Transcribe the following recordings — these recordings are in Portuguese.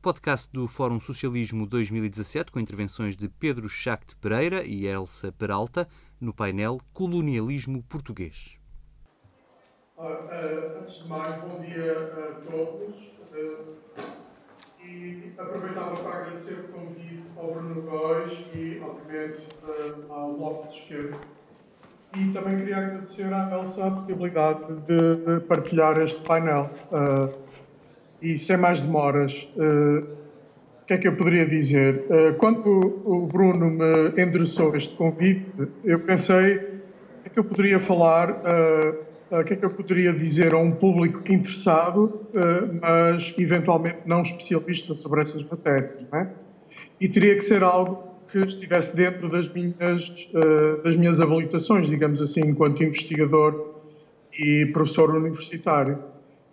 podcast do Fórum Socialismo 2017, com intervenções de Pedro Chact Pereira e Elsa Peralta, no painel Colonialismo Português. Uh, antes de mais, bom dia a todos. Uh, e aproveitava para agradecer o convite ao Bruno Góis e, obviamente, uh, ao Bloco de Esquerda. E também queria agradecer à Elsa a possibilidade de partilhar este painel. E sem mais demoras, o que é que eu poderia dizer? quando o Bruno me endereçou este convite, eu pensei é que eu poderia falar o que é que eu poderia dizer a um público interessado, uh, mas eventualmente não especialista sobre essas matérias, não é? E teria que ser algo que estivesse dentro das minhas, uh, das minhas habilitações, digamos assim, enquanto investigador e professor universitário.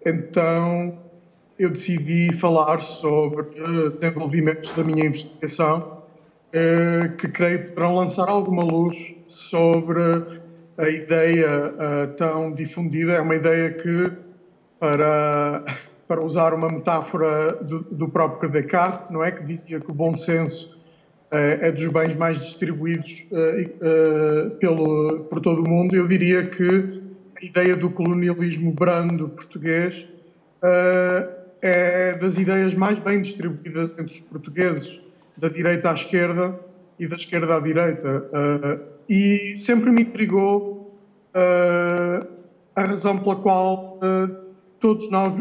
Então, eu decidi falar sobre desenvolvimentos da minha investigação, uh, que creio poderão lançar alguma luz sobre a ideia uh, tão difundida. É uma ideia que, para, para usar uma metáfora do, do próprio Descartes, não é? Que dizia que o bom senso uh, é dos bens mais distribuídos pelo, por todo o mundo, eu diria que a ideia do colonialismo brando português é das ideias mais bem distribuídas entre os portugueses, da direita à esquerda e da esquerda à direita e sempre me intrigou uh, a razão pela qual uh, todos nós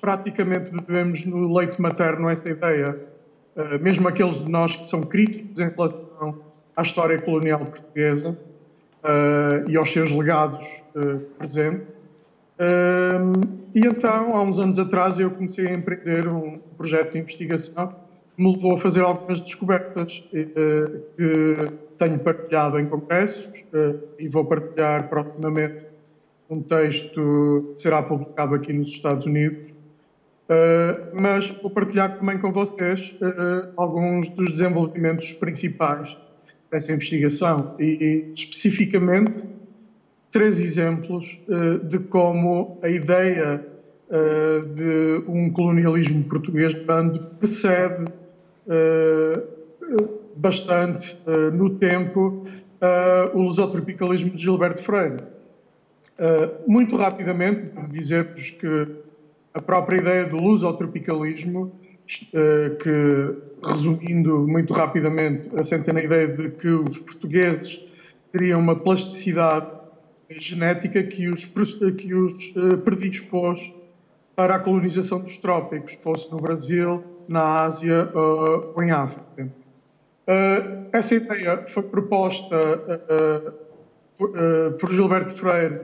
praticamente devemos no leite materno essa ideia. Uh, mesmo aqueles de nós que são críticos em relação à história colonial portuguesa e aos seus legados presentes. E então, há uns anos atrás, eu comecei a empreender um projeto de investigação que me levou a fazer algumas descobertas que tenho partilhado em congressos uh, e vou partilhar proximamente um texto que será publicado aqui nos Estados Unidos. Uh, mas vou partilhar também com vocês uh, alguns dos desenvolvimentos principais dessa investigação e, e especificamente, três exemplos de como a ideia de um colonialismo português grande precede bastante uh, no tempo uh, o lusotropicalismo de Gilberto Freire. Uh, muito rapidamente, dizer-vos que a própria ideia do lusotropicalismo, que, resumindo muito rapidamente, assenta na ideia de que os portugueses teriam uma plasticidade genética que os, que os predispôs para a colonização dos trópicos, fosse no Brasil, na Ásia ou em África. Uh, essa ideia foi proposta por, Gilberto Freire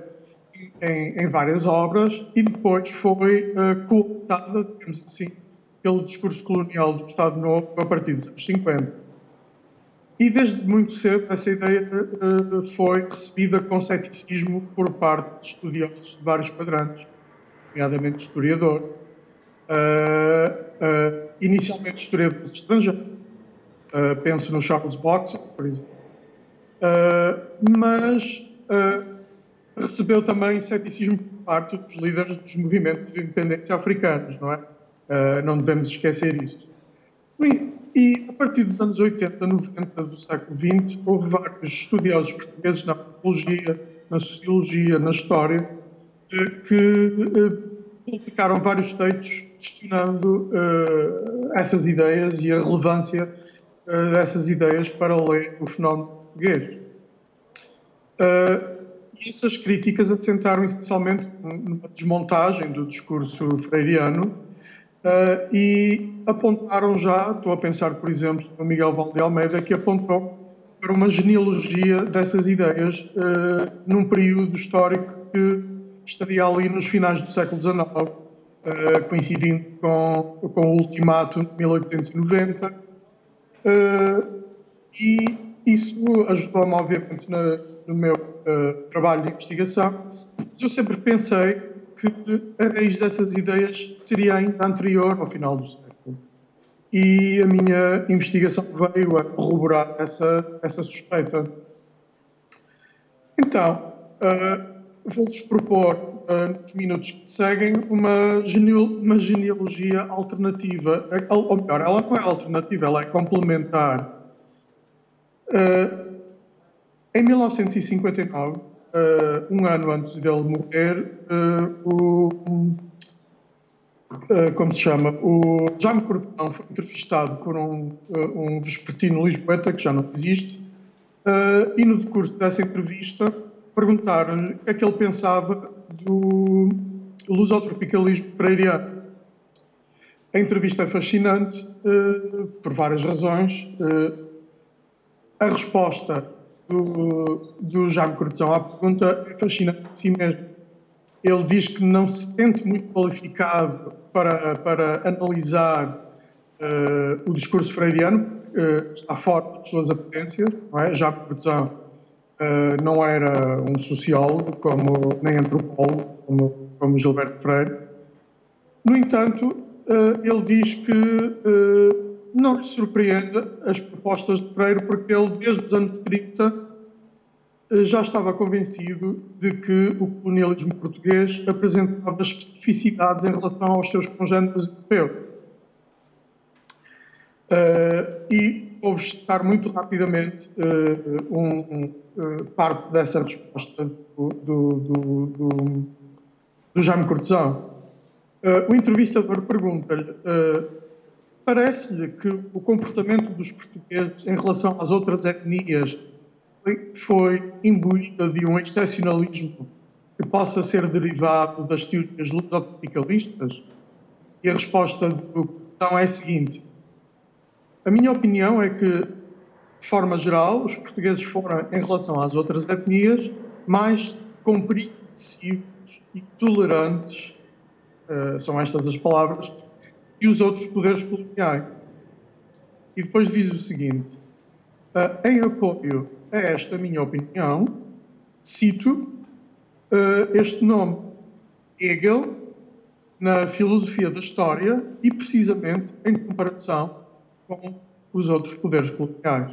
em, várias obras e depois foi cooptada, digamos assim, pelo discurso colonial do Estado Novo a partir dos anos 50. E desde muito cedo essa ideia foi recebida com ceticismo por parte de estudiosos de vários quadrantes, nomeadamente historiador, inicialmente historiadores estrangeiros, Uh, penso no Charles Box, por exemplo. Uh, mas uh, recebeu também ceticismo por parte dos líderes dos movimentos de independência africanos, não é? não devemos esquecer isso. E a partir dos anos 80, 90 do século XX, houve vários estudiosos portugueses na antropologia, na sociologia, na história, que publicaram vários textos questionando essas ideias e a relevância uh, dessas ideias para ler o fenómeno português. Uh, e essas críticas assentaram essencialmente numa desmontagem do discurso freiriano uh, e apontaram já, estou a pensar, por exemplo, no Miguel Valde Almeida, que apontou para uma genealogia dessas ideias uh, num período histórico que estaria ali nos finais do século XIX, uh, coincidindo com, com o ultimato de 1890 Uh, e isso ajudou-me, obviamente, no, no meu trabalho de investigação. Mas eu sempre pensei que a raiz dessas ideias seria ainda anterior ao final do século. E a minha investigação veio a corroborar essa, essa suspeita. Então, uh, vou-vos propor uh, nos minutos que seguem, uma, uma genealogia alternativa. Ou melhor, ela não é alternativa, ela é complementar. Uh, em 1959, uh, um ano antes dele morrer, o, como se chama, o Jaime Cortão foi entrevistado por um, um vespertino lisboeta, que já não existe, e no decurso dessa entrevista perguntaram-lhe o que é que ele pensava do lusotropicalismo pereiriano. A entrevista é fascinante uh, por várias razões. Uh, a resposta do, do Jaime Cortesão à pergunta é fascinante de si mesmo. Ele diz que não se sente muito qualificado para, para analisar uh, o discurso freiriano, está fora das suas apetências. Não é? Cortesão Uh, não era um sociólogo, como, nem antropólogo, como, como Gilberto Freire. No entanto, uh, ele diz que uh, não lhe surpreende as propostas de Freire, porque ele, desde os anos 30, já estava convencido de que o colonialismo português apresentava especificidades em relação aos seus congêneres europeus. e vou citar muito rapidamente um, um eh, parte dessa resposta do, do, do, do Jaime Cortesão. Uh, o entrevistador pergunta-lhe: uh, parece-lhe que o comportamento dos portugueses em relação às outras etnias foi, foi de um excepcionalismo que possa ser derivado das teorias ludotropicalistas? E a resposta do Cortesão é a seguinte: a minha opinião é que de forma geral, os portugueses foram, em relação às outras etnias, mais compreensivos e tolerantes, uh, são estas as palavras, que os outros poderes coloniais. E depois diz o seguinte: uh, em apoio a esta minha opinião, cito uh, este nome, Hegel, na filosofia da história e precisamente em comparação com os outros poderes coloniais.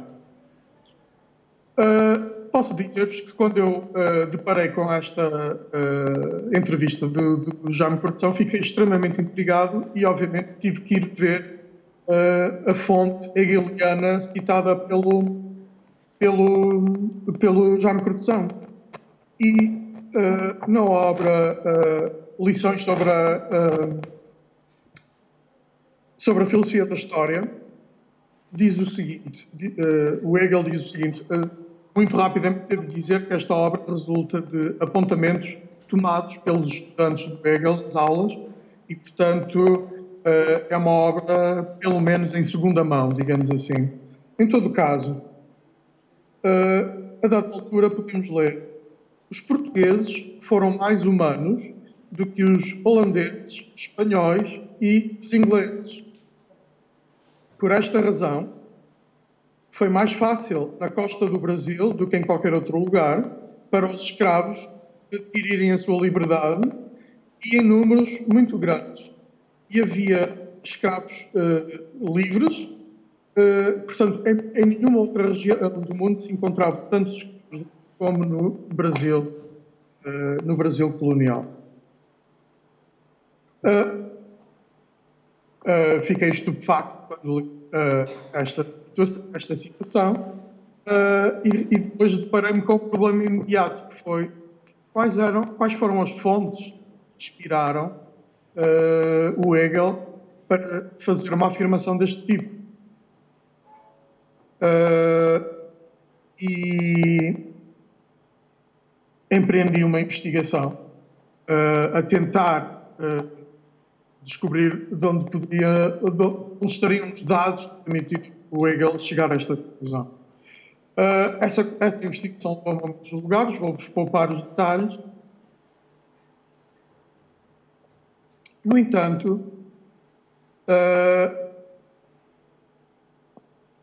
Uh, posso dizer-vos que quando eu uh, deparei com esta uh, entrevista do, do Jaime Cortesão, fiquei extremamente intrigado e, obviamente, tive que ir ver a fonte hegeliana citada pelo, pelo, pelo Jaime Cortesão. E na obra Lições sobre a, sobre a Filosofia da História, diz o seguinte, o Hegel diz o seguinte, muito rapidamente, devo dizer que esta obra resulta de apontamentos tomados pelos estudantes do Hegel nas aulas e, portanto, eh, é uma obra, pelo menos, em segunda mão, digamos assim. Em todo caso, eh, a dada altura podemos ler os portugueses foram mais humanos do que os holandeses, espanhóis e os ingleses. Por esta razão, foi mais fácil na costa do Brasil do que em qualquer outro lugar para os escravos adquirirem a sua liberdade e em números muito grandes. E havia escravos uh, livres, uh, portanto, em, em, nenhuma outra região do mundo se encontrava tantos escravos como no Brasil, uh, no Brasil colonial. fiquei estupefacto quando li esta esta situação uh, e, e, depois deparei-me com o problema imediato que foi quais, eram, quais foram as fontes que inspiraram uh, o Hegel para fazer uma afirmação deste tipo. Uh, e empreendi uma investigação a tentar descobrir de onde podia, de onde estariam os dados que o Hegel chegar a esta conclusão. Uh, essa, essa investigação toma muitos lugares, vou-vos poupar os detalhes. No entanto, uh,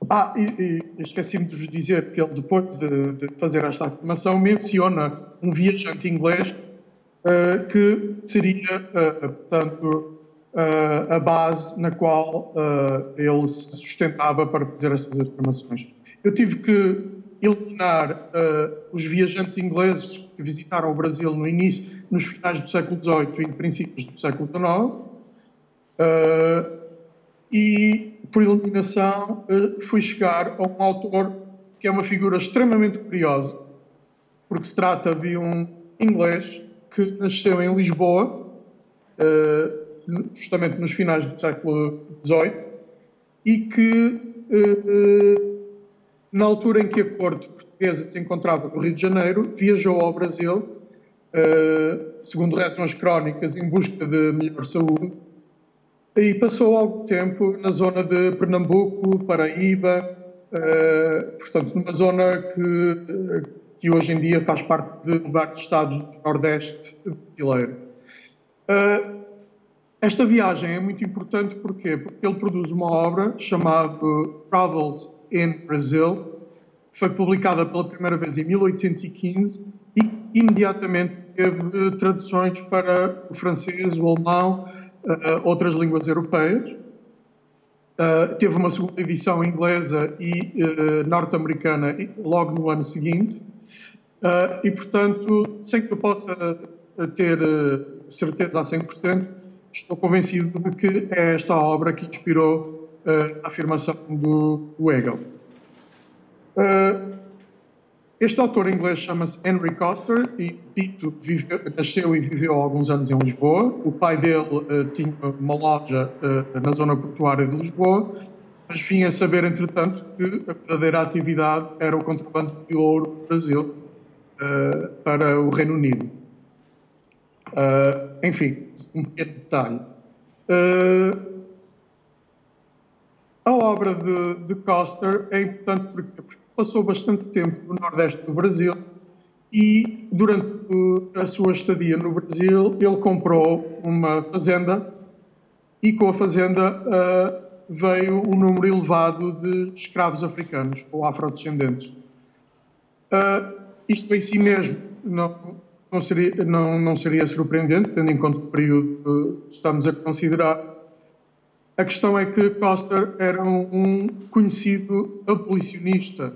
ah, e, e esqueci-me de vos dizer que ele, depois de, de, fazer esta afirmação, menciona um viajante inglês uh, que seria, portanto, uh, a base na qual uh, ele se sustentava para fazer estas afirmações. Eu tive que eliminar uh, os viajantes ingleses que visitaram o Brasil no início, nos finais do século XVIII e princípios do século XIX. E, por iluminação, uh, fui chegar a um autor que é uma figura extremamente curiosa, porque se trata de um inglês que nasceu em Lisboa, justamente nos finais do século XVIII, e que, na altura em que a corte portuguesa se encontrava no Rio de Janeiro, viajou ao Brasil Uh, segundo rezam as crónicas, em busca de melhor saúde. E passou algum tempo na zona de Pernambuco, Paraíba, portanto, numa zona que, que hoje em dia faz parte de vários estados do Nordeste brasileiro. Uh, esta viagem é muito importante porque ele produz uma obra chamada Travels in Brazil, que foi publicada pela primeira vez em 1815 e imediatamente teve traduções para o francês, o alemão, uh, outras línguas europeias. Teve uma segunda edição inglesa e norte-americana logo no ano seguinte. e, portanto, sem que eu possa ter certeza a 100%, estou convencido de que é esta obra que inspirou a afirmação do, do Hegel. Este autor inglês chama-se Henry Coster e Pito viveu, nasceu e viveu alguns anos em Lisboa. O pai dele uh, tinha uma loja uh, na zona portuária de Lisboa, mas vinha a saber, entretanto, que a verdadeira atividade era o contrabando de ouro do Brasil uh, para o Reino Unido. enfim, um pequeno detalhe. a obra de, de Coster é importante porque passou bastante tempo no Nordeste do Brasil e, durante a sua estadia no Brasil, ele comprou uma fazenda e, com a fazenda, uh, veio um número elevado de escravos africanos ou afrodescendentes. Uh, isto em si mesmo não, não, seria, não, não seria surpreendente, tendo em conta o período que estamos a considerar. A questão é que Coster era um conhecido abolicionista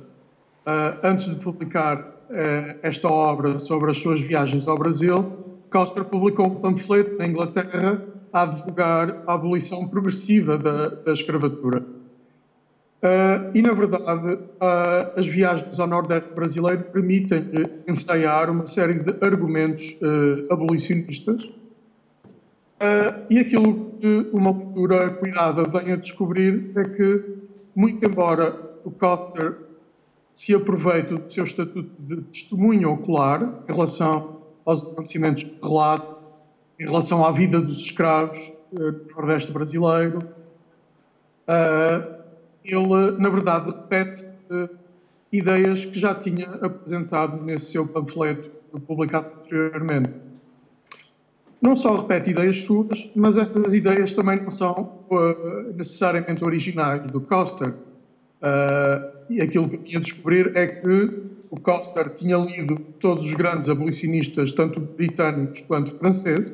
Uh, antes de publicar uh, esta obra sobre as suas viagens ao Brasil, Costa publicou um panfleto na Inglaterra a advogar a abolição progressiva da, da escravatura. Uh, e, na verdade, as viagens ao Nordeste brasileiro permitem-lhe ensaiar uma série de argumentos abolicionistas. e aquilo que uma leitura cuidada vem a descobrir é que, muito embora o Coster se aproveita do seu estatuto de testemunho ocular em relação aos acontecimentos de relato, em relação à vida dos escravos uh, do Nordeste brasileiro. Uh, ele, na verdade, repete uh, ideias que já tinha apresentado nesse seu panfleto publicado anteriormente. Não só repete ideias suas, mas essas ideias também não são necessariamente originais do Coster. Uh, e aquilo que eu tinha a descobrir é que o Coster tinha lido todos os grandes abolicionistas, tanto britânicos quanto franceses.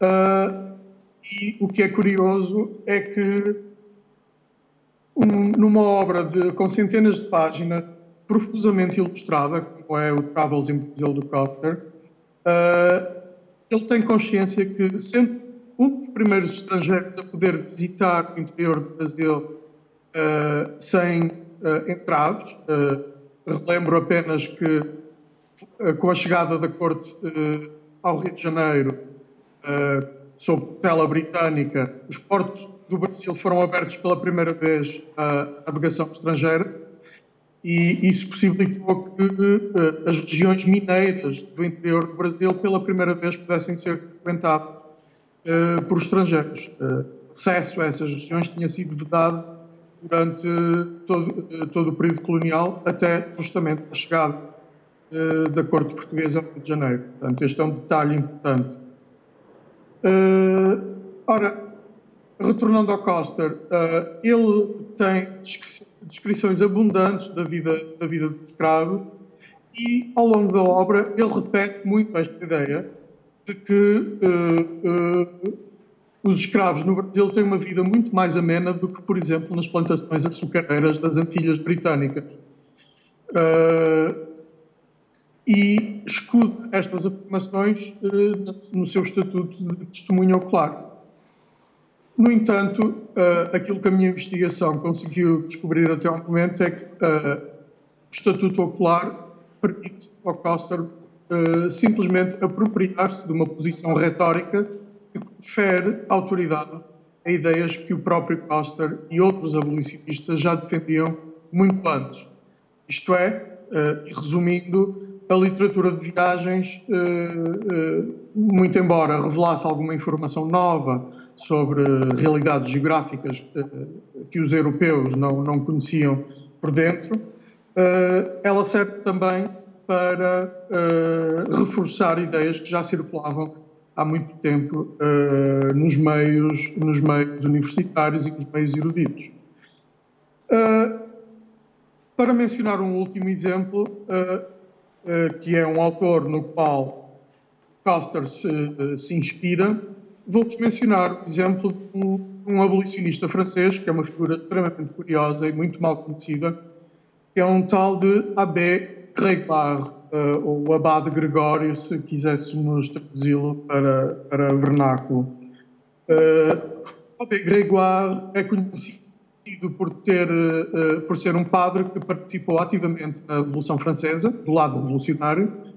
Uh, e o que é curioso é que, um, numa obra de, com centenas de páginas, profusamente ilustrada, como é o Travels in Brazil do Coster, uh, ele tem consciência que, sendo um dos primeiros estrangeiros a poder visitar o interior do Brasil uh, sem uh, entraves. Uh, relembro apenas que, com a chegada da Corte ao Rio de Janeiro, sob tela britânica, os portos do Brasil foram abertos pela primeira vez à navegação estrangeira e isso possibilitou que uh, as regiões mineiras do interior do Brasil pela primeira vez pudessem ser frequentadas uh, por estrangeiros. Uh, acesso a essas regiões tinha sido vedado durante todo, todo o período colonial, até justamente a chegada da corte portuguesa ao Rio de Janeiro. Portanto, este é um detalhe importante. Ora, retornando ao Coster, uh, ele tem descrições abundantes da vida, da vida do escravo e, ao longo da obra, ele repete muito esta ideia de que os escravos no Brasil têm uma vida muito mais amena do que, por exemplo, nas plantações açucareiras das Antilhas Britânicas. Uh, e escuta estas afirmações uh, no seu estatuto de testemunha ocular. No entanto, uh, aquilo que a minha investigação conseguiu descobrir até ao momento é que uh, o estatuto ocular permite ao Coster simplesmente apropriar-se de uma posição retórica que confere autoridade a ideias que o próprio Coster e outros abolicionistas já defendiam muito antes. Isto é, resumindo, a literatura de viagens, eh, eh, muito embora revelasse alguma informação nova sobre realidades geográficas eh, que os europeus não, não conheciam por dentro, ela serve também para reforçar ideias que já circulavam há muito tempo nos meios, nos meios universitários e nos meios eruditos. Para mencionar um último exemplo, eh, que é um autor no qual Coster se, eh, se inspira, vou-vos mencionar o exemplo de um, abolicionista francês, que é uma figura extremamente curiosa e muito mal conhecida, que é um tal de Abbé Grégoire, uh, ou Abade Gregório, se quiséssemos traduzi-lo para, para vernáculo. Uh, Abbé Grégoire é conhecido por, ter, uh, por ser um padre que participou ativamente na Revolução Francesa, do lado revolucionário,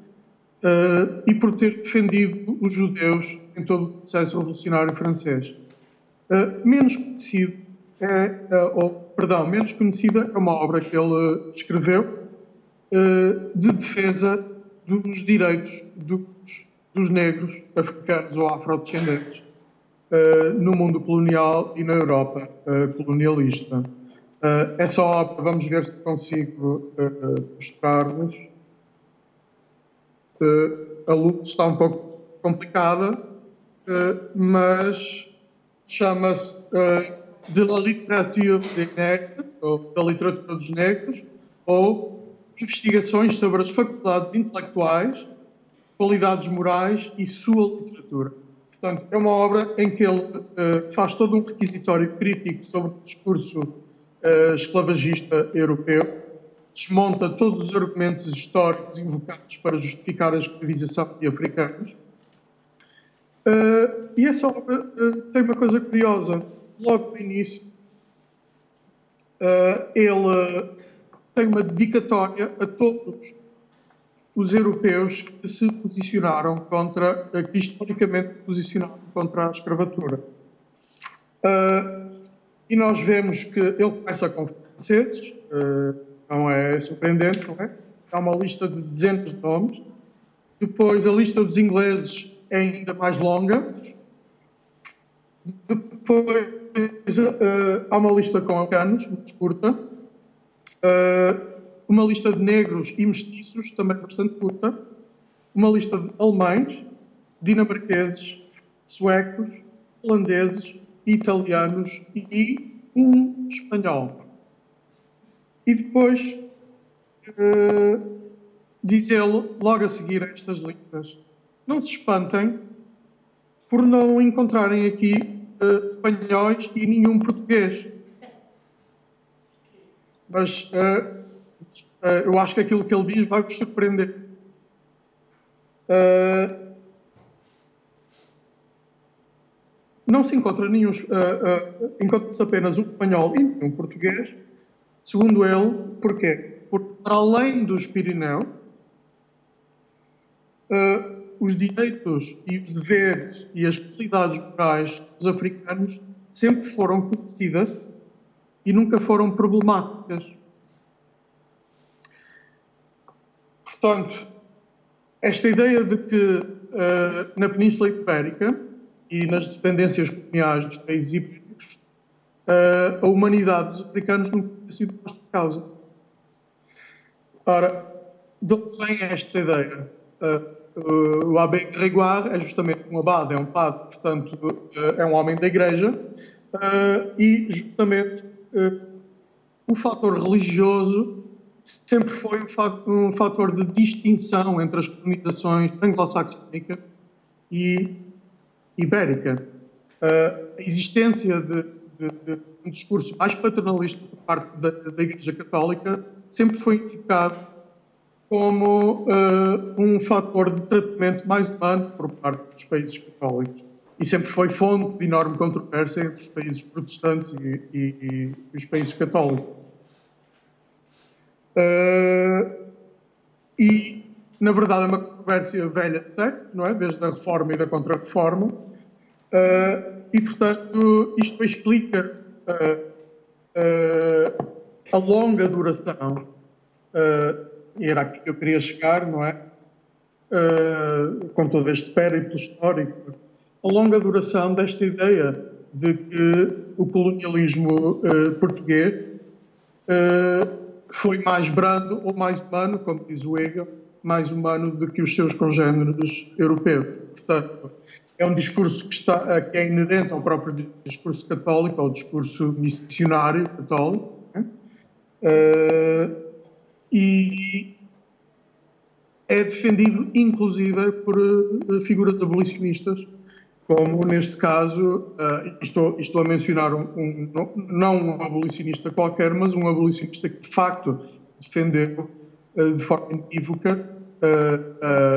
e por ter defendido os judeus em todo o processo revolucionário francês. Uh, menos conhecido é, ou, perdão, menos conhecida é uma obra que ele escreveu de defesa dos direitos dos, dos negros africanos ou afrodescendentes uh, no mundo colonial e na Europa uh, colonialista. Uh, essa obra, vamos ver se consigo mostrar-vos. a luz está um pouco complicada, mas chama-se De la literature des negres, ou da literatura dos negros, ou investigações sobre as faculdades intelectuais, qualidades morais e sua literatura. Portanto, é uma obra em que ele uh, faz todo um requisitório crítico sobre o discurso uh, esclavagista europeu, desmonta todos os argumentos históricos invocados para justificar a escravização de africanos. Uh, e essa obra tem uma coisa curiosa. Logo no início, ele tem uma dedicatória a todos os europeus que se posicionaram contra, que historicamente se posicionaram contra a escravatura. Uh, e nós vemos que ele começa com franceses, uh, não é surpreendente, não é? Há uma lista de dezenas de nomes. Depois a lista dos ingleses é ainda mais longa. Depois uh, há uma lista com americanos, muito curta. Uh, uma lista de negros e mestiços, também bastante curta, uma lista de alemães, dinamarqueses, suecos, holandeses, italianos e um espanhol. E depois uh, diz ele, logo a seguir estas listas, não se espantem por não encontrarem aqui uh, espanhóis e nenhum português. Mas uh, Uh, eu acho que aquilo que ele diz vai vos surpreender. Uh, não se encontra nenhum. Uh, encontra-se apenas um espanhol e um português. Segundo ele, porquê? Porque, para além dos Pirineus, os direitos e os deveres e as qualidades morais dos africanos sempre foram conhecidas e nunca foram problemáticas. Portanto, esta ideia de que uh, na Península Ibérica e nas dependências coloniais dos países ibéricos, uh, a humanidade dos africanos nunca tinha sido posta em causa. Ora, de onde vem esta ideia? Uh, o Abbé Grégoire é justamente um abade, é um padre, portanto, é um homem da igreja, e justamente o fator religioso sempre foi um fator de distinção entre as comunicações anglo-saxónica e ibérica. a existência de, de, de, um discurso mais paternalista por parte da, da Igreja Católica sempre foi invocado como uh, um fator de tratamento mais humano por parte dos países católicos. E sempre foi fonte de enorme controvérsia entre os países protestantes e, e, e os países católicos. Uh, e, na verdade, é uma controvérsia velha de século, não é? Desde a reforma e da contra-reforma. Uh, e, portanto, isto explica a longa duração e era aqui que eu queria chegar, não é? Uh, com todo este périplo histórico, a longa duração desta ideia de que o colonialismo uh, português uh, foi mais brando ou mais humano, como diz o Hegel, mais humano do que os seus congêneres europeus. Portanto, é um discurso que, está, que é inerente ao próprio discurso católico, ao discurso missionário católico. Né? E é defendido inclusive por uh, figuras abolicionistas, como neste caso, uh, estou, estou, a mencionar um, um, não um abolicionista qualquer, mas um abolicionista que de facto defendeu uh, de forma inequívoca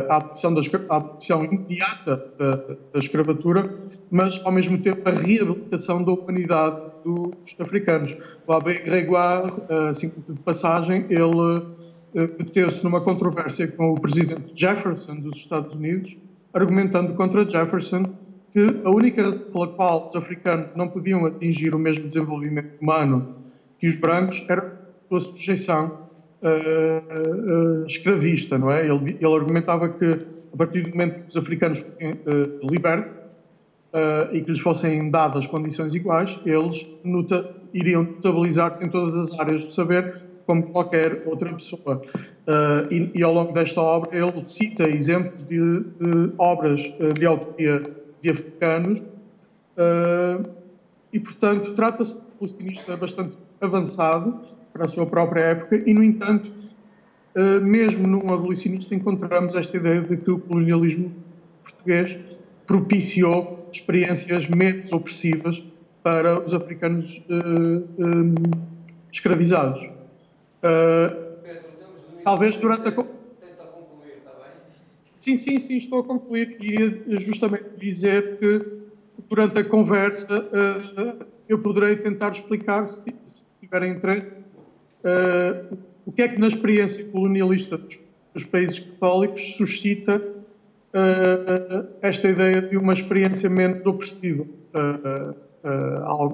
a abolição, da, a abolição imediata da, da escravatura, mas ao mesmo tempo a reabilitação da humanidade dos africanos. O Abbé Gregoire, assim de passagem, ele meteu-se numa controvérsia com o presidente Jefferson dos Estados Unidos, argumentando contra Jefferson que a única razão pela qual os africanos não podiam atingir o mesmo desenvolvimento humano que os brancos era a sua sujeição uh, uh, escravista, não é? Ele, ele, argumentava que a partir do momento que os africanos uh, libertos e que lhes fossem dadas condições iguais, eles nota, iriam notabilizar-se em todas as áreas do saber como qualquer outra pessoa. Uh, e, e, ao longo desta obra ele cita exemplos de, de obras uh, de autoria de africanos uh, e, portanto, trata-se de um abolicionista bastante avançado para a sua própria época e, no entanto, mesmo num abolicionista encontramos esta ideia de que o colonialismo português propiciou experiências menos opressivas para os africanos escravizados. Uh, Pedro, talvez durante a. Tenta concluir, está bem? Sim, sim, sim, estou a concluir. Iria justamente dizer que durante a conversa uh, eu poderei tentar explicar, se, tiverem interesse, uh, o que é que na experiência colonialista dos, dos países católicos suscita esta ideia de uma experiência menos opressiva.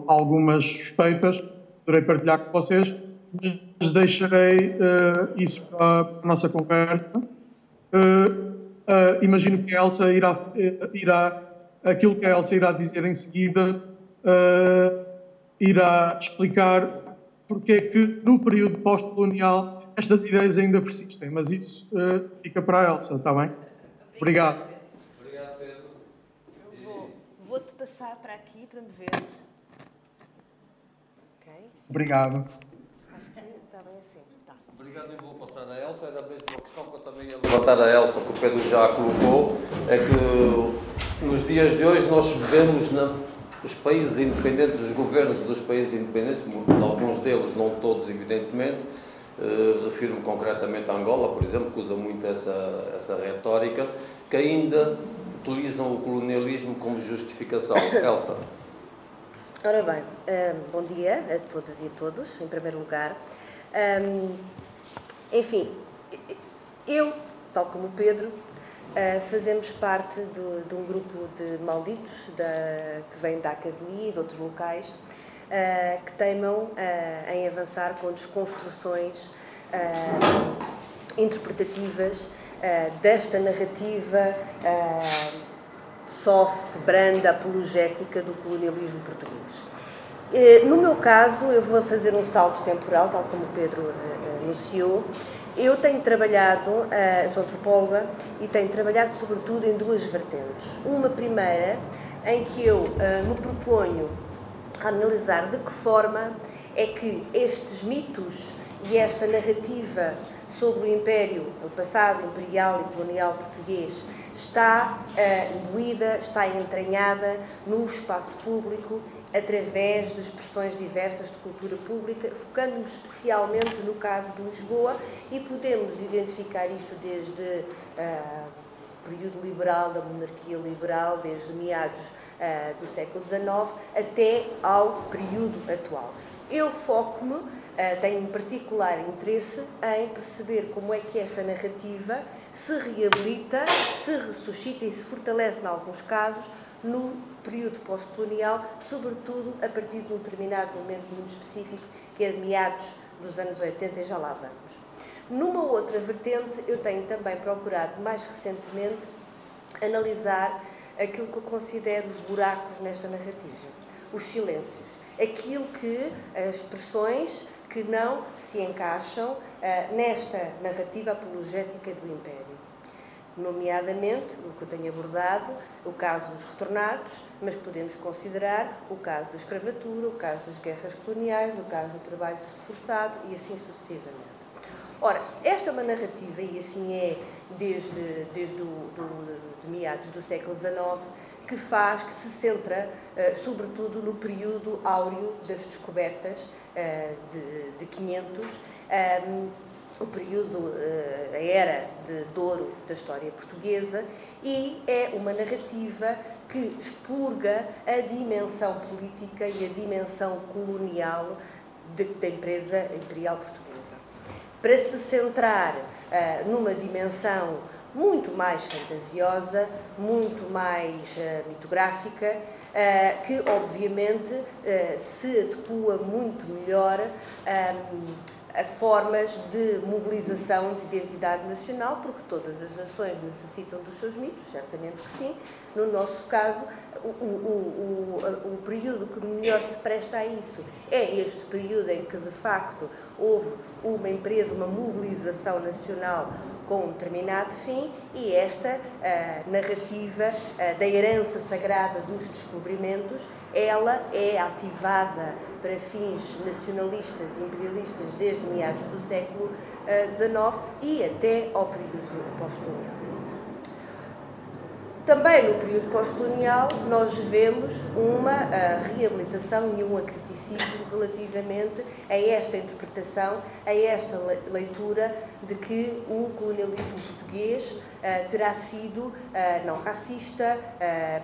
algumas suspeitas, poderei partilhar com vocês mas deixarei isso para a nossa conversa. Imagino que a Elsa irá, irá, aquilo que a Elsa irá dizer em seguida, irá explicar porque é que no período pós-colonial estas ideias ainda persistem, mas isso fica para a Elsa, está bem? Obrigado. Obrigado, Pedro. Eu vou-te vou passar para aqui para me veres. Ok? Obrigado. Obrigado, eu vou passar a Elsa. Era mesmo uma questão que eu também ia levantar a Elsa, que o Pedro já colocou, é que nos dias de hoje nós vemos na, os países independentes, os governos dos países independentes, alguns deles, não todos, evidentemente, eh, refiro-me concretamente a Angola, por exemplo, que usa muito essa, essa retórica, que ainda utilizam o colonialismo como justificação. Elsa. Ora bem, um, bom dia a todas e a todos, em primeiro lugar. Um, enfim, eu, tal como o Pedro, uh, fazemos parte de, de, um grupo de malditos da, que vem da academia e de outros locais uh, que teimam uh, em avançar com desconstruções interpretativas desta narrativa soft, branda, apologética do colonialismo português. No meu caso, eu vou fazer um salto temporal, tal como o Pedro anunciou. Eu tenho trabalhado, sou antropóloga, e tenho trabalhado sobretudo em duas vertentes. Uma primeira, em que eu me proponho analisar de que forma é que estes mitos e esta narrativa sobre o Império, o passado imperial e colonial português, está uh, imbuída, está entranhada no espaço público através de expressões diversas de cultura pública, focando-nos especialmente no caso de Lisboa e podemos identificar isto desde uh, o período liberal, da monarquia liberal, desde meados uh, do século XIX até ao período atual. Eu foco-me, uh, tenho um particular interesse em perceber como é que esta narrativa se reabilita, se ressuscita e se fortalece, em alguns casos, no período pós-colonial, sobretudo a partir de um determinado momento muito específico, que é meados dos anos 80, e já lá vamos. Numa outra vertente, eu tenho também procurado, mais recentemente, analisar aquilo que eu considero os buracos nesta narrativa, os silêncios, aquilo que, as expressões que não se encaixam uh, nesta narrativa apologética do Império nomeadamente o que eu tenho abordado, o caso dos retornados, mas podemos considerar o caso da escravatura, o caso das guerras coloniais, o caso do trabalho forçado e assim sucessivamente. Ora, esta é uma narrativa, e assim é desde, desde o, do, de meados do século XIX, que faz, que se centra, uh, sobretudo, no período áureo das descobertas uh, de, de 500, um, o período, eh, a era de Douro da história portuguesa e é uma narrativa que expurga a dimensão política e a dimensão colonial de, da empresa imperial portuguesa. Para se centrar numa dimensão muito mais fantasiosa, muito mais uh, mitográfica, uh, que obviamente se adequa muito melhor a formas de mobilização de identidade nacional, porque todas as nações necessitam dos seus mitos, certamente que sim. No nosso caso, o, o, o, o período que melhor se presta a isso é este período em que, de facto, houve uma empresa, uma mobilização nacional com um determinado fim e esta narrativa da herança sagrada dos descobrimentos, ela é ativada para fins nacionalistas e imperialistas desde meados do século XIX uh, e até ao período pós-colonial. Também no período pós-colonial nós vemos uma uh, reabilitação e um acriticismo relativamente a esta interpretação, a esta leitura de que o colonialismo português terá sido uh, não racista,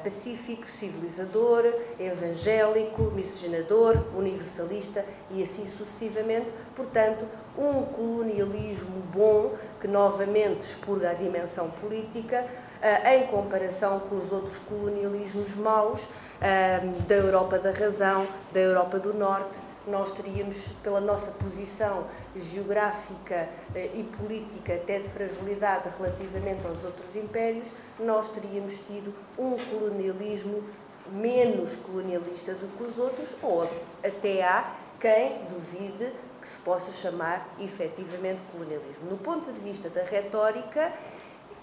pacífico, civilizador, evangélico, miscigenador, universalista e assim sucessivamente. Portanto, um colonialismo bom que novamente expurga a dimensão política eh, em comparação com os outros colonialismos maus eh, da Europa da razão, da Europa do Norte, nós teríamos, pela nossa posição geográfica eh, e política, até de fragilidade relativamente aos outros impérios, nós teríamos tido um colonialismo menos colonialista do que os outros, ou até há quem duvide que se possa chamar efetivamente colonialismo. No ponto de vista da retórica,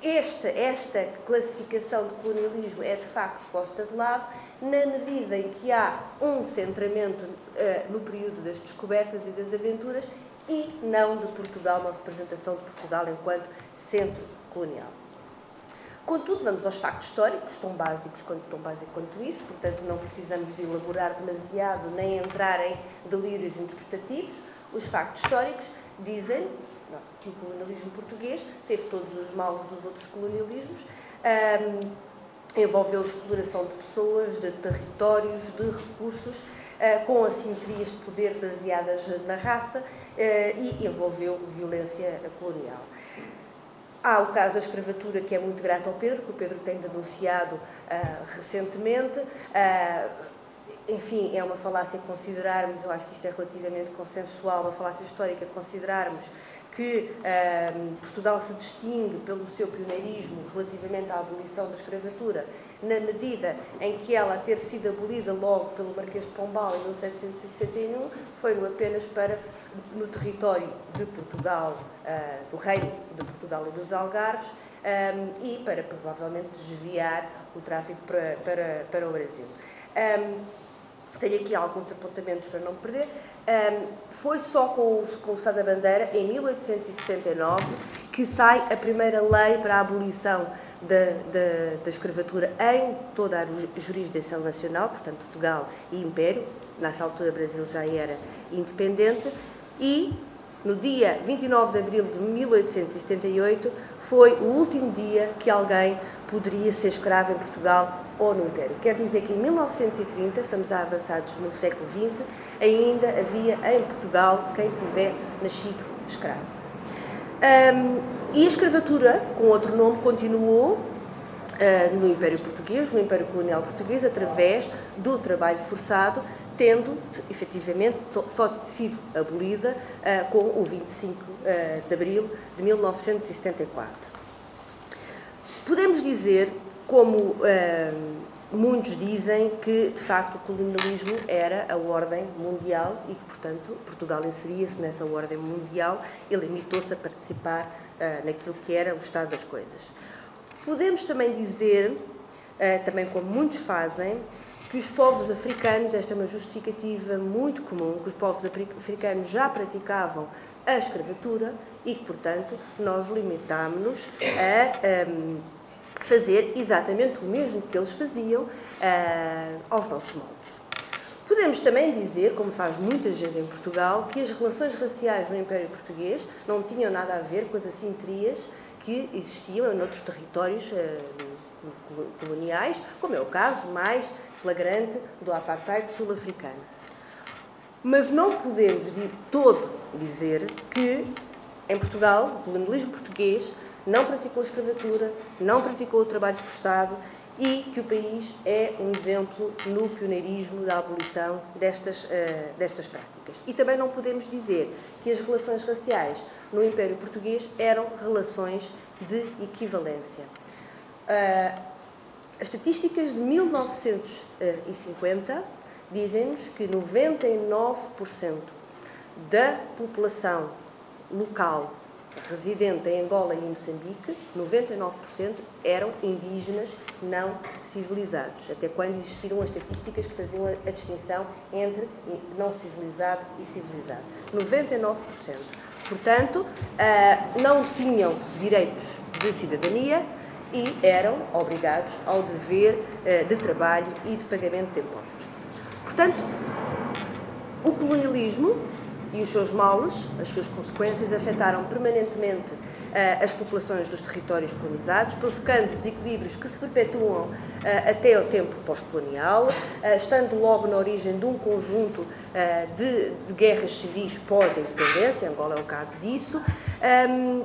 esta, esta classificação de colonialismo é de facto posta de lado na medida em que há um centramento uh, no período das descobertas e das aventuras e não de Portugal, uma representação de Portugal enquanto centro colonial. Contudo, vamos aos factos históricos, tão básicos quanto, tão básico quanto isso, portanto não precisamos de elaborar demasiado nem entrar em delírios interpretativos. Os factos históricos dizem que o colonialismo português teve todos os maus dos outros colonialismos, um, envolveu exploração de pessoas, de territórios, de recursos, uh, com assimetrias de poder baseadas na raça uh, e envolveu violência colonial. Há o caso da escravatura, que é muito grato ao Pedro, que o Pedro tem denunciado uh, recentemente. Enfim, é uma falácia considerarmos, eu acho que isto é relativamente consensual, uma falácia histórica considerarmos que um, Portugal se distingue pelo seu pioneirismo relativamente à abolição da escravatura, na medida em que ela, ter sido abolida logo pelo Marquês de Pombal em 1761, foi apenas para, no território de Portugal, uh, do Reino de Portugal e dos Algarves, um, e para provavelmente desviar o tráfico para, para, para o Brasil. Um, tenho aqui alguns apontamentos para não perder. Um, foi só com o, com o Sá da Bandeira, em 1869, que sai a primeira lei para a abolição da, da, da escravatura em toda a jurisdição nacional, portanto, Portugal e Império. Nessa altura, o Brasil já era independente. E no dia 29 de abril de 1878, foi o último dia que alguém poderia ser escravo em Portugal ou no Império. Quer dizer que em 1930, estamos avançados no século XX, ainda havia em Portugal quem tivesse nascido escravo. Um, e a escravatura, com outro nome, continuou uh, no Império Português, no Império Colonial Português, através do trabalho forçado, tendo efetivamente só sido abolida uh, com o 25 uh, ah, de abril de 1974. Podemos dizer, como uh, muitos dizem, que de facto o colonialismo era a ordem mundial e que, portanto, Portugal inseria-se nessa ordem mundial e limitou-se a participar naquilo que era o estado das coisas. Podemos também dizer, também como muitos fazem, que os povos africanos, esta é uma justificativa muito comum, que os povos africanos já praticavam a escravatura e que, portanto, nós limitámos-nos a um, fazer exatamente o mesmo que eles faziam uh, aos nossos moldes. Podemos também dizer, como faz muita gente em Portugal, que as relações raciais no Império Português não tinham nada a ver com as assinterias que existiam em outros territórios uh, coloniais, como é o caso mais flagrante do apartheid sul-africano. Mas não podemos de todo dizer que em Portugal, o colonialismo português não praticou escravatura, não praticou o trabalho forçado e que o país é um exemplo no pioneirismo da abolição destas, uh, destas práticas. E também não podemos dizer que as relações raciais no Império Português eram relações de equivalência. Uh, as estatísticas de 1950 dizem-nos que 99% da população local residente em Angola e Moçambique, 99% eram indígenas não civilizados, até quando existiram as estatísticas que faziam a distinção entre não civilizado e civilizado. 99%. Portanto, ah, não tinham direitos de cidadania, e eram obrigados ao dever eh, de trabalho e de pagamento de impostos. Portanto, o colonialismo e os seus males, as suas consequências, afetaram permanentemente uh, as populações dos territórios colonizados, provocando desequilíbrios que se perpetuam uh, até ao tempo pós-colonial, uh, estando logo na origem de um conjunto de, de, guerras civis pós-independência, Angola é o caso disso. Um,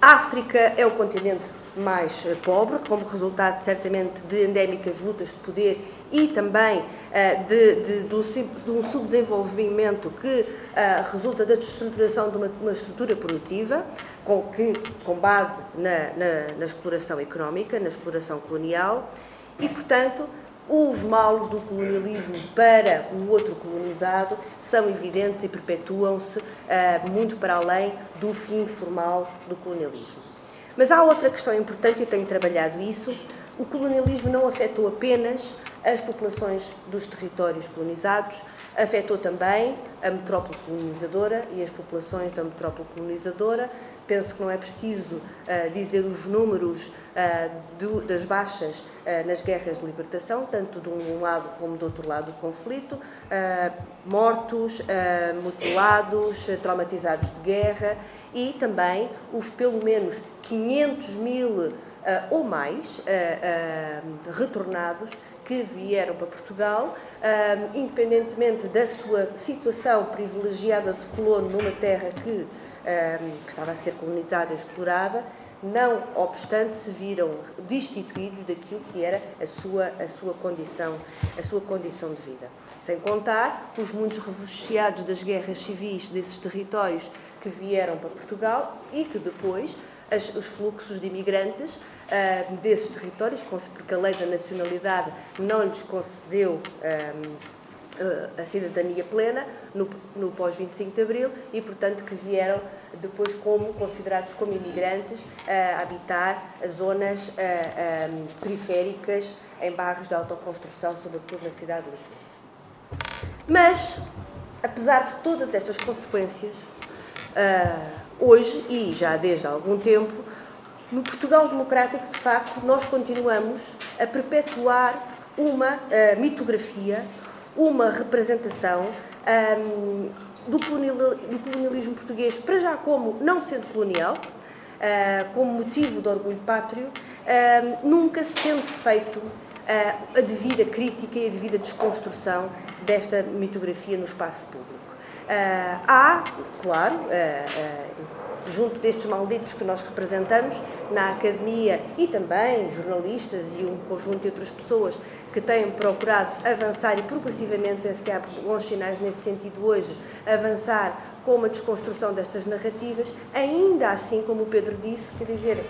África é o continente mais eh, pobre, como resultado certamente de endémicas lutas de poder e também eh, de, de, de, um, subdesenvolvimento que eh, resulta da destruturação de uma, uma, estrutura produtiva, com, que, com base na, na, na exploração económica, na exploração colonial, e, portanto, os malos do colonialismo para o outro colonizado são evidentes e perpetuam-se uh, muito para além do fim formal do colonialismo. Mas há outra questão importante, eu tenho trabalhado isso. O colonialismo não afetou apenas as populações dos territórios colonizados, afetou também a metrópole colonizadora e as populações da metrópole colonizadora. Penso que não é preciso uh, dizer os números uh, do, das baixas uh, nas guerras de libertação, tanto de um lado como do outro lado do conflito, mortos, mutilados, traumatizados de guerra e também os pelo menos 500 mil ou mais retornados que vieram para Portugal, independentemente da sua situação privilegiada de colono numa terra que, que estava a ser colonizada explorada, não obstante se viram destituídos daquilo que era a sua, a sua, condição, a sua condição de vida. Sem contar os muitos refugiados das guerras civis desses territórios que vieram para Portugal e que depois as, os fluxos de imigrantes uh, desses territórios, porque a lei da nacionalidade não lhes concedeu uh, a cidadania plena no, no pós-25 de Abril e, portanto, que vieram depois como considerados como imigrantes a uh, habitar as zonas um, periféricas em bairros de autoconstrução, sobretudo na cidade de Lisboa. Mas, apesar de todas estas consequências, hoje e já desde há algum tempo, No Portugal democrático, de facto, nós continuamos a perpetuar uma mitografia, uma representação um, do, colonialismo português, para já como não sendo colonial, uh, como motivo de orgulho pátrio, uh, nunca se tendo feito uh, a devida crítica e a devida desconstrução desta mitografia no espaço público. há, claro, junto destes malditos que nós representamos na academia e também jornalistas e um conjunto de outras pessoas que têm procurado avançar e progressivamente, penso que há bons sinais nesse sentido hoje, avançar com uma desconstrução destas narrativas, ainda assim, como o Pedro disse, quer dizer,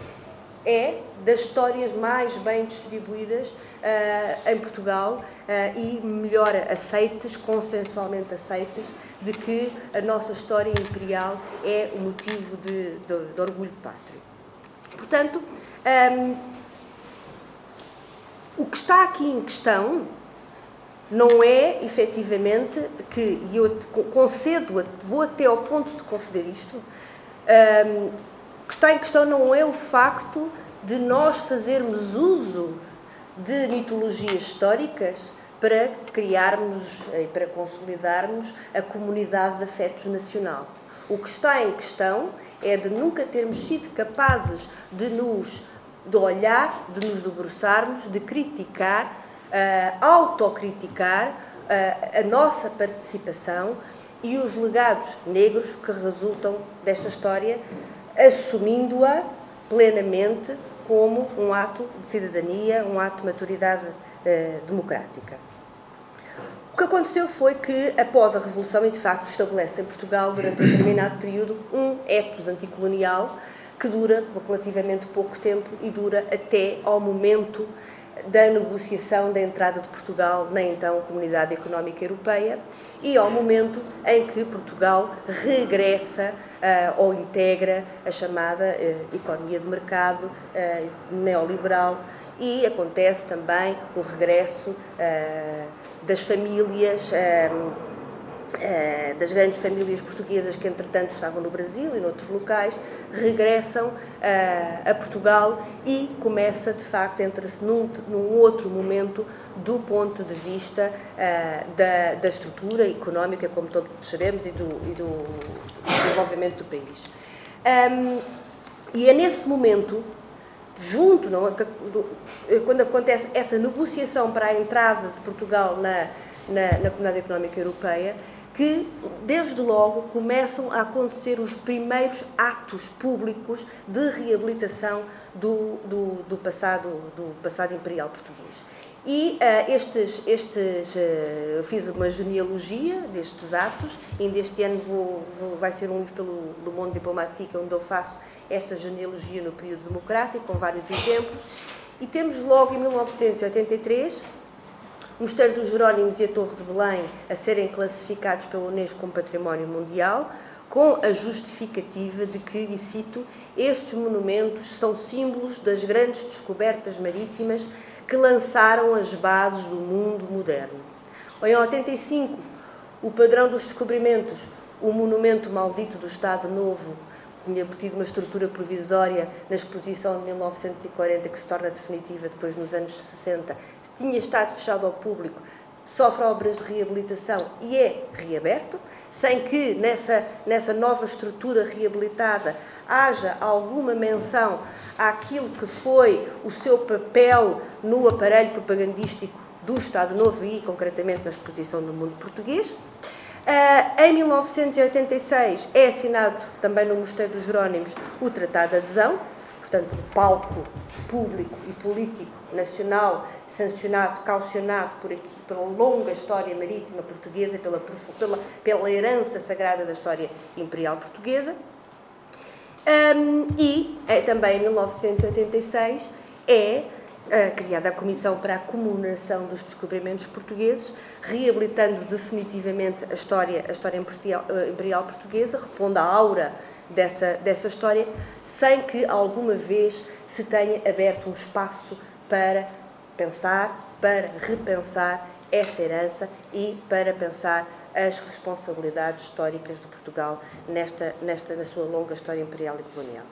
é das histórias mais bem distribuídas uh, em Portugal uh, e melhor aceites, consensualmente aceites, de que a nossa história imperial é o motivo de, de, de orgulho pátrio. Portanto, um, ehm, o que está aqui em questão não é efetivamente que, e eu concedo, vou até ao ponto de conceder isto, um, o que está em questão não é o facto de nós fazermos uso de mitologias históricas para criarmos e para consolidarmos a comunidade de afetos nacional. O que está em questão é de nunca termos sido capazes de nos de olhar, de nos debruçarmos, de criticar, uh, autocriticar uh, a nossa participação e os legados negros que resultam desta história, assumindo-a plenamente como um ato de cidadania, um ato de maturidade uh, democrática. O que aconteceu foi que, após a Revolução, e de facto estabelece em Portugal, durante um determinado período, um etos anticolonial que dura relativamente pouco tempo e dura até ao momento da negociação da entrada de Portugal na então Comunidade Económica Europeia e ao momento em que Portugal regressa uh, ou integra a chamada uh, economia de mercado uh, neoliberal e acontece também o regresso das famílias, eh, das grandes famílias portuguesas que, entretanto, estavam no Brasil e noutros locais, regressam eh, a Portugal e começa, de facto, entra-se num, num outro momento do ponto de vista uh, da, da, estrutura económica, como todos sabemos, e do, e do desenvolvimento do país. Um, e é nesse momento junto, não, eh, quando acontece essa negociação para a entrada de Portugal na, na, na Comunidade Económica Europeia, que desde logo começam a acontecer os primeiros atos públicos de reabilitação do, do, do passado, do passado imperial português. E uh, estes, estes uh, fiz uma genealogia destes atos, ainda este ano vou, vou, vai ser um livro pelo Le Monde Diplomatique, onde eu faço esta genealogia no período democrático, com vários exemplos. E temos logo em 1983 o Mosteiro dos Jerónimos e a Torre de Belém a serem classificados pela Unesco como Património Mundial, com a justificativa de que, e cito, estes monumentos são símbolos das grandes descobertas marítimas que lançaram as bases do mundo moderno. Em 85, o padrão dos descobrimentos, o monumento maldito do Estado Novo, tinha obtido uma estrutura provisória na exposição de 1940, que se torna definitiva depois nos anos 60, tinha estado fechado ao público, sofre obras de reabilitação e é reaberto, sem que nessa, nessa nova estrutura reabilitada haja alguma menção àquilo que foi o seu papel no aparelho propagandístico do Estado Novo e, concretamente, na exposição do mundo português. Uh, em 1986 é assinado também no Mosteiro dos Jerónimos o Tratado de Adesão, portanto, o palco público e político nacional sancionado, caucionado por aqui, pela longa história marítima portuguesa, pela, pela, pela herança sagrada da história imperial portuguesa. Um, e é, também em 1986 é criada a Comissão para a Comemoração dos Descobrimentos Portugueses, reabilitando definitivamente a história, a história imperial, eh, imperial portuguesa, repondo a aura dessa, dessa história, sem que alguma vez se tenha aberto um espaço para pensar, para repensar esta herança e para pensar as responsabilidades históricas de Portugal nesta, nesta na sua longa história imperial e colonial.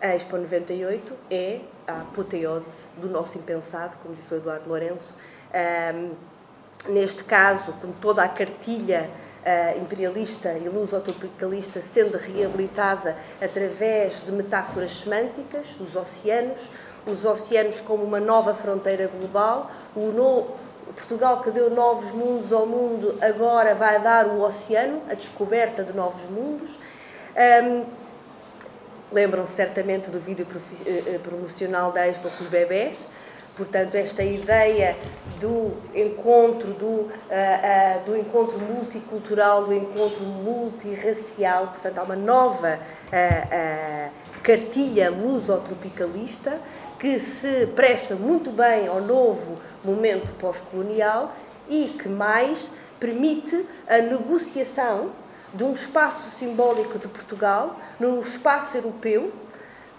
A Expo 98 é a apoteose do nosso impensado, como disse o Eduardo Lourenço. Um, neste caso, com toda a cartilha uh, imperialista e lusotropicalista sendo reabilitada através de metáforas semânticas, os oceanos, os oceanos como uma nova fronteira global, o no, Portugal que deu novos mundos ao mundo agora vai dar o oceano, a descoberta de novos mundos. Um, Lembram-se certamente do vídeo eh, eh, promocional da Expo com os bebés. Portanto, esta ideia do encontro, do, uh, uh, do encontro multicultural, do encontro multirracial, portanto, há uma nova uh, cartilha lusotropicalista que se presta muito bem ao novo momento pós-colonial e que mais permite a negociação de um espaço simbólico de Portugal no espaço europeu,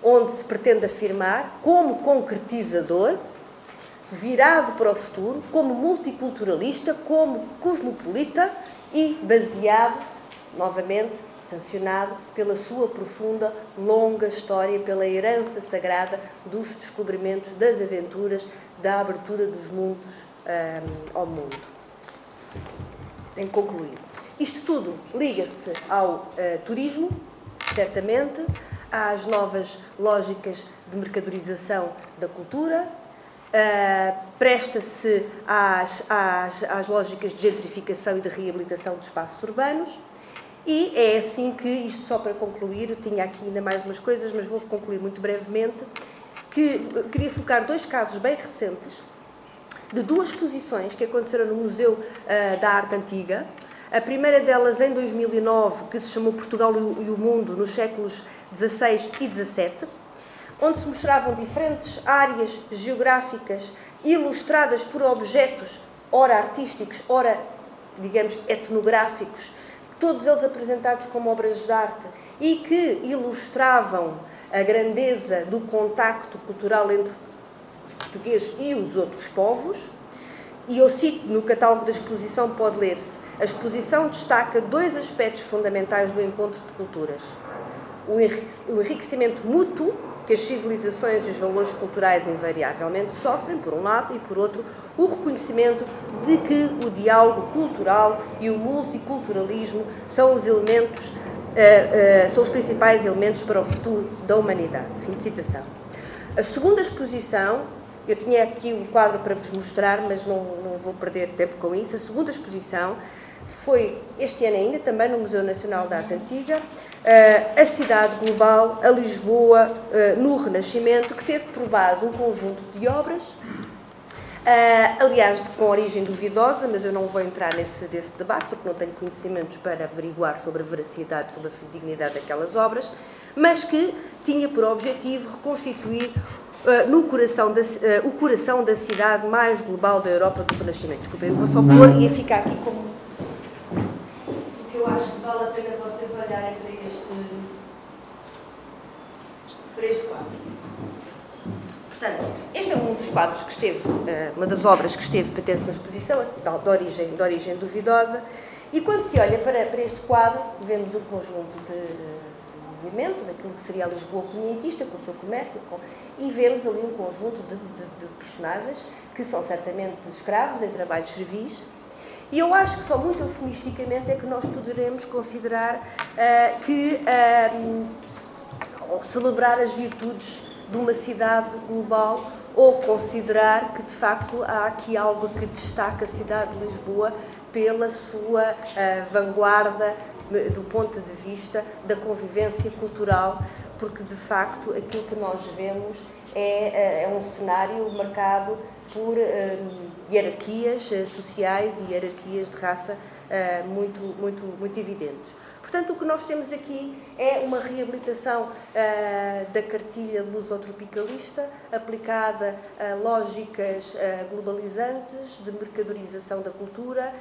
onde se pretende afirmar como concretizador, virado para o futuro, como multiculturalista, como cosmopolita e baseado, novamente, sancionado pela sua profunda, longa história, pela herança sagrada dos descobrimentos, das aventuras, da abertura dos mundos um, ao mundo. Tenho concluído. Isto tudo liga-se ao uh, turismo, certamente, às novas lógicas de mercadorização da cultura, uh, presta-se às, às, às lógicas de gentrificação e de reabilitação de espaços urbanos. E é assim que, isto só para concluir, eu tinha aqui ainda mais umas coisas, mas vou concluir muito brevemente, que queria focar dois casos bem recentes de duas exposições que aconteceram no Museu uh, da Arte Antiga, a primeira delas em 2009, que se chamou Portugal e o Mundo nos séculos XVI e XVII, onde se mostravam diferentes áreas geográficas ilustradas por objetos, ora artísticos, ora, digamos, etnográficos, todos eles apresentados como obras de arte e que ilustravam a grandeza do contacto cultural entre os portugueses e os outros povos. E eu cito no catálogo da exposição, pode ler-se a exposição destaca dois aspectos fundamentais do encontro de culturas: o enriquecimento mútuo que as civilizações e os valores culturais invariavelmente sofrem, por um lado, e por outro, o reconhecimento de que o diálogo cultural e o multiculturalismo são os elementos, uh, uh, são os principais elementos para o futuro da humanidade. Fim de citação. A segunda exposição, eu tinha aqui um quadro para vos mostrar, mas não, não vou perder tempo com isso. A segunda exposição foi este ano ainda, também no Museu Nacional da Arte Antiga, a cidade global, a Lisboa, eh, no Renascimento, que teve por base um conjunto de obras, eh, aliás, com origem duvidosa, mas eu não vou entrar nesse desse debate, porque não tenho conhecimentos para averiguar sobre a veracidade, sobre a dignidade daquelas obras, mas que tinha por objetivo reconstituir Uh, no coração da, uh, o coração da cidade mais global da Europa do Renascimento. Desculpem, vou só pôr e ficar aqui como eu acho que vale a pena vocês olharem para para este quadro. Portanto, este é um dos quadros que esteve, eh, uma das obras que esteve patente na exposição, de origem, de origem duvidosa, e quando se olha para, para este quadro, vemos um conjunto de movimento, daquilo que seria a Lisboa comunitista, com o seu comércio, com, e vemos ali um conjunto de, de, de, personagens que são certamente escravos em trabalhos servis, e eu acho que só muito eufemisticamente é que nós poderemos considerar uh, que uh, celebrar as virtudes de uma cidade global ou considerar que de facto há aqui algo que destaca a cidade de Lisboa pela sua uh, vanguarda do ponto de vista da convivência cultural, porque de facto aquilo que nós vemos é, é um cenário marcado por uh, hierarquias sociais e hierarquias de raça uh, muito, muito, muito evidentes. Portanto, o que nós temos aqui é uma reabilitação da cartilha lusotropicalista aplicada a lógicas globalizantes de mercadorização da cultura,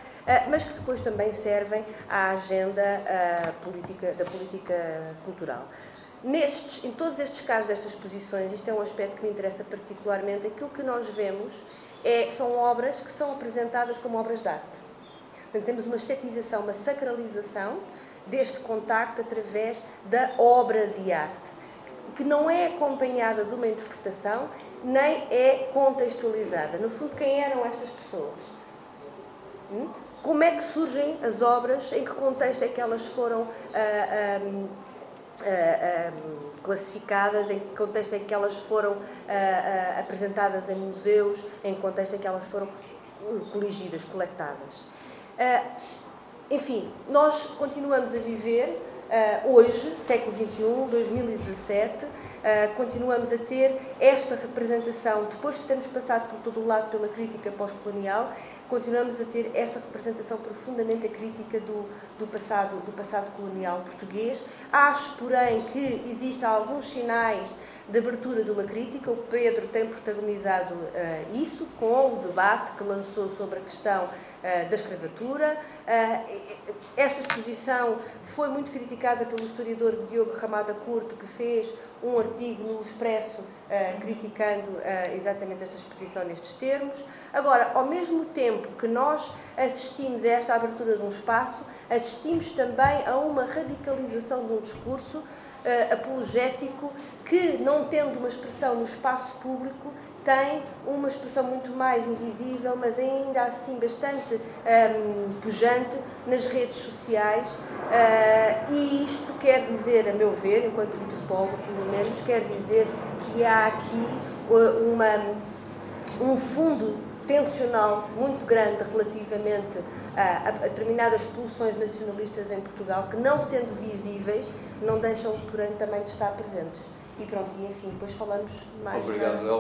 mas que depois também servem à agenda política, da política cultural. Nestes, em todos estes casos destas exposições, isto é um aspecto que me interessa particularmente, aquilo que nós vemos é, são obras que são apresentadas como obras de arte. Portanto, temos uma estetização, uma sacralização deste contacto através da obra de arte. que não é acompanhada de uma interpretação nem é contextualizada. No fundo, quem eram estas pessoas? Hum? Como é que surgem as obras? Em que contexto é que elas foram ah, ah, ah, classificadas? Em que contexto é que elas foram apresentadas em museus? Em que contexto é que elas foram coligidas, coletadas? Enfim, nós continuamos a viver Uh, hoje, século XXI, 2017, uh, continuamos a ter esta representação, depois de termos passado por todo o lado pela crítica pós-colonial, continuamos a ter esta representação profundamente crítica do, do, passado, do passado colonial português. Acho, porém, que existem alguns sinais de abertura de uma crítica. O Pedro tem protagonizado uh, isso com o debate que lançou sobre a questão uh, da escravatura. Uh, esta exposição foi muito criticada pelo historiador Diogo Ramada Curto, que fez um artigo no Expresso criticando exatamente esta exposição nestes termos. Agora, ao mesmo tempo que nós assistimos a esta abertura de um espaço, assistimos também a uma radicalização de um discurso uh, apologético que, não tendo uma expressão no espaço público, tem uma expressão muito mais invisível, mas ainda assim bastante um, pujante nas redes sociais. Uh, e isto quer dizer, a meu ver, enquanto antropólogo, pelo menos, quer dizer que há aqui uma, um fundo tensional muito grande relativamente a, a, determinadas pulsões nacionalistas em Portugal que, não sendo visíveis, não deixam, porém, também de estar presentes. E pronto, e enfim, depois falamos mais. Obrigado, Elsa.